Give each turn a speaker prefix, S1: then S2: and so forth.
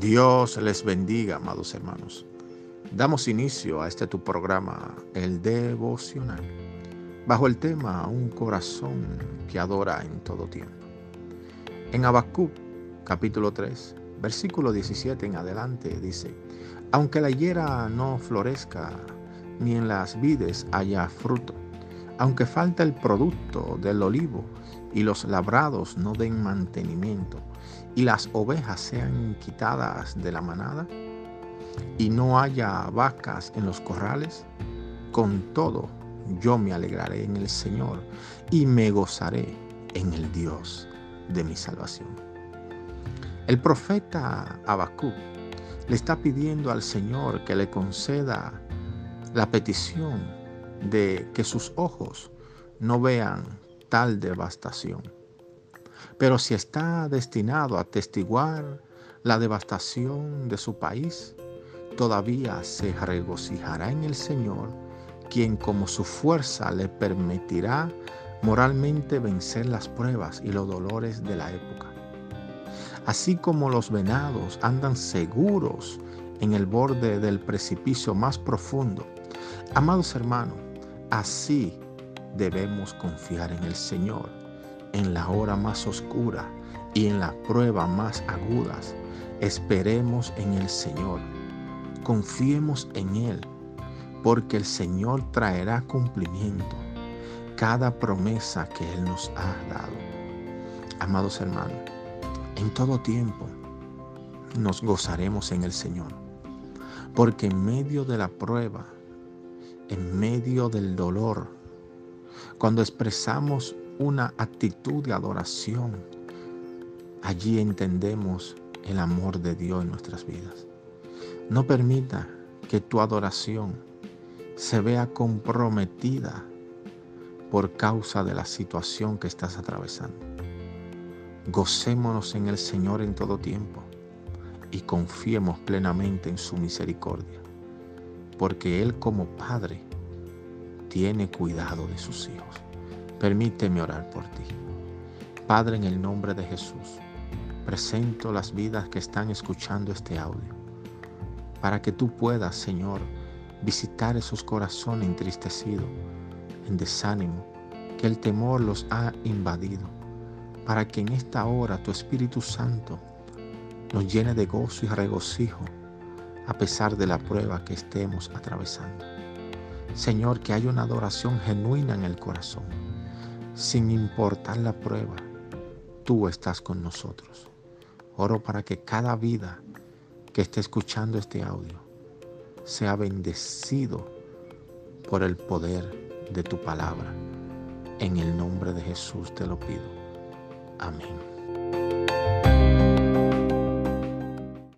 S1: Dios les bendiga, amados hermanos. Damos inicio a este tu programa, el devocional, bajo el tema Un corazón que adora en todo tiempo. En Habacuc, capítulo 3, versículo 17 en adelante, dice: Aunque la higuera no florezca, ni en las vides haya fruto, aunque falta el producto del olivo y los labrados no den mantenimiento, y las ovejas sean quitadas de la manada, y no haya vacas en los corrales, con todo yo me alegraré en el Señor y me gozaré en el Dios de mi salvación. El profeta Habacuc le está pidiendo al Señor que le conceda la petición de que sus ojos no vean tal devastación. Pero si está destinado a testiguar la devastación de su país, todavía se regocijará en el Señor, quien como su fuerza le permitirá moralmente vencer las pruebas y los dolores de la época. Así como los venados andan seguros en el borde del precipicio más profundo, amados hermanos, así debemos confiar en el Señor en la hora más oscura y en la prueba más agudas. Esperemos en el Señor. Confiemos en Él, porque el Señor traerá cumplimiento cada promesa que Él nos ha dado. Amados hermanos, en todo tiempo nos gozaremos en el Señor, porque en medio de la prueba, en medio del dolor, cuando expresamos una actitud de adoración, allí entendemos el amor de Dios en nuestras vidas. No permita que tu adoración se vea comprometida por causa de la situación que estás atravesando. Gocémonos en el Señor en todo tiempo y confiemos plenamente en su misericordia, porque Él como Padre tiene cuidado de sus hijos. Permíteme orar por ti. Padre, en el nombre de Jesús, presento las vidas que están escuchando este audio, para que tú puedas, Señor, visitar esos corazones entristecidos, en desánimo, que el temor los ha invadido, para que en esta hora tu Espíritu Santo nos llene de gozo y regocijo a pesar de la prueba que estemos atravesando. Señor, que haya una adoración genuina en el corazón. Sin importar la prueba, tú estás con nosotros. Oro para que cada vida que esté escuchando este audio sea bendecido por el poder de tu palabra. En el nombre de Jesús te lo pido. Amén.